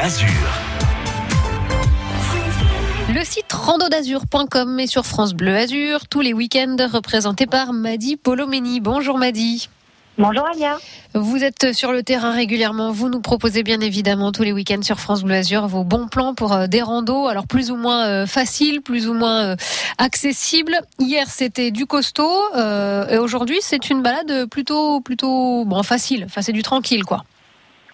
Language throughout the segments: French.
Azur. Le site randodazur.com est sur France Bleu Azur tous les week-ends représenté par Madi Polomeni. Bonjour Madi. Bonjour Alia. Vous êtes sur le terrain régulièrement. Vous nous proposez bien évidemment tous les week-ends sur France Bleu Azur vos bons plans pour euh, des randos, alors plus ou moins euh, faciles, plus ou moins euh, accessibles. Hier c'était du costaud et aujourd'hui c'est une balade plutôt plutôt bon facile. Enfin c'est du tranquille quoi.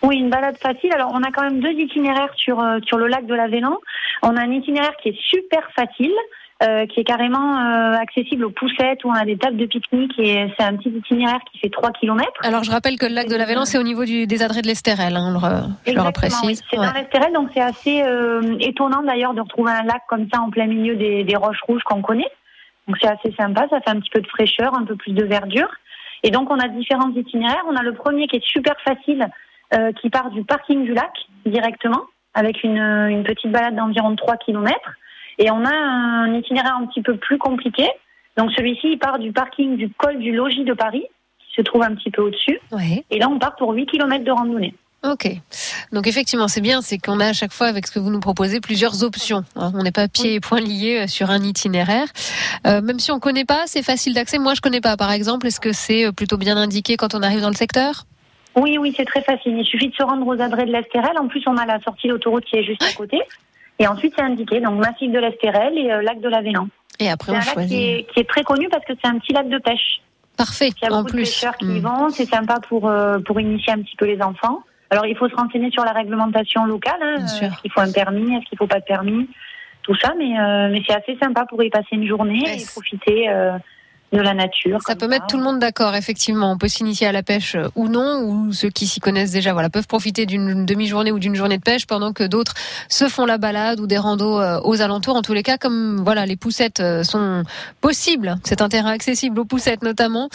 Oui, une balade facile. Alors, on a quand même deux itinéraires sur euh, sur le lac de la Vélan. On a un itinéraire qui est super facile, euh, qui est carrément euh, accessible aux poussettes on a des tables de pique-nique et c'est un petit itinéraire qui fait 3 km. Alors, je rappelle que le lac de la Vélan, c'est au niveau du, des adrets de l'Estérel, hein, je le reprécise. C'est dans l'Estérel, donc c'est assez étonnant d'ailleurs de retrouver un lac comme ça en plein milieu des, des roches rouges qu'on connaît. Donc c'est assez sympa, ça fait un petit peu de fraîcheur, un peu plus de verdure. Et donc on a différents itinéraires. On a le premier qui est super facile, euh, qui part du parking du lac directement, avec une, une petite balade d'environ 3 km. Et on a un itinéraire un petit peu plus compliqué. Donc celui-ci, il part du parking du col du logis de Paris, qui se trouve un petit peu au-dessus. Et là, on part pour 8 km de randonnée. Ok. Donc effectivement, c'est bien, c'est qu'on a à chaque fois, avec ce que vous nous proposez, plusieurs options. Hein. On n'est pas pieds et poings liés euh, sur un itinéraire. Euh, même si on ne connaît pas, c'est facile d'accès. Moi, je connais pas, par exemple. Est-ce que c'est plutôt bien indiqué quand on arrive dans le secteur? Oui, oui, c'est très facile. Il suffit de se rendre aux adresses de l'Estérel. En plus, on a la sortie d'autoroute qui est juste à côté. Et ensuite, c'est indiqué, donc massif de l'Estérel et euh, lac de la Vélan. Et après, on un lac qui est, qui est, très connu parce que c'est un petit lac de pêche. Parfait. Il y a beaucoup de pêcheurs qui y hmm. vont. C'est sympa pour, euh, pour initier un petit peu les enfants. Alors, il faut se renseigner sur la réglementation locale. Hein. Est-ce qu'il faut un permis? Est-ce qu'il faut pas de permis? Tout ça, mais, euh, mais c'est assez sympa pour y passer une journée et profiter de la nature. Ça peut mettre tout le monde d'accord, effectivement. On peut s'initier à la pêche euh, ou non, ou ceux qui s'y connaissent déjà, voilà, peuvent profiter d'une demi-journée ou d'une journée de pêche, pendant que d'autres se font la balade ou des randos euh, aux alentours. En tous les cas, comme voilà, les poussettes euh, sont possibles, c'est un terrain accessible aux poussettes notamment.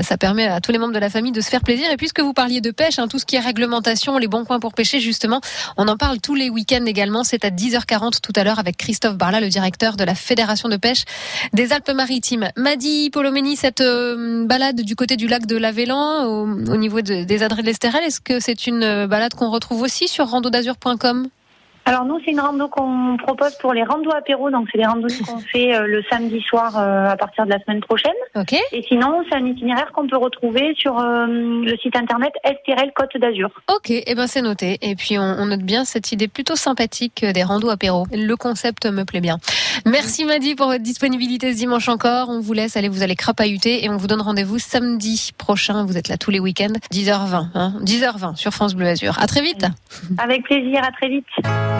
Ça permet à tous les membres de la famille de se faire plaisir. Et puisque vous parliez de pêche, hein, tout ce qui est réglementation, les bons coins pour pêcher, justement, on en parle tous les week-ends également. C'est à 10h40 tout à l'heure avec Christophe Barla, le directeur de la Fédération de pêche des Alpes-Maritimes. Madi Cette euh, balade du côté du lac de l'Avélan, au, au, niveau des adresses de l'Estérel, est-ce que c'est une euh, balade qu'on retrouve aussi sur randodazur.com alors nous, c'est une rando qu'on propose pour les randos apéro, donc c'est des randonnées qu'on fait euh, le samedi soir euh, à partir de la semaine prochaine. Ok. Et sinon, c'est un itinéraire qu'on peut retrouver sur euh, le site internet Esterel Côte d'Azur. Ok, et eh ben c'est noté. Et puis on, note bien cette idée plutôt sympathique des randos apéro. Le concept me plaît bien. Merci Madi pour votre disponibilité ce dimanche encore. On vous laisse, allez, vous allez crapahuter et on vous donne rendez-vous samedi prochain. Vous êtes là tous les week-ends, 10h20, hein, 10h20 sur France Bleu Azur. À très vite. Avec plaisir, à très vite.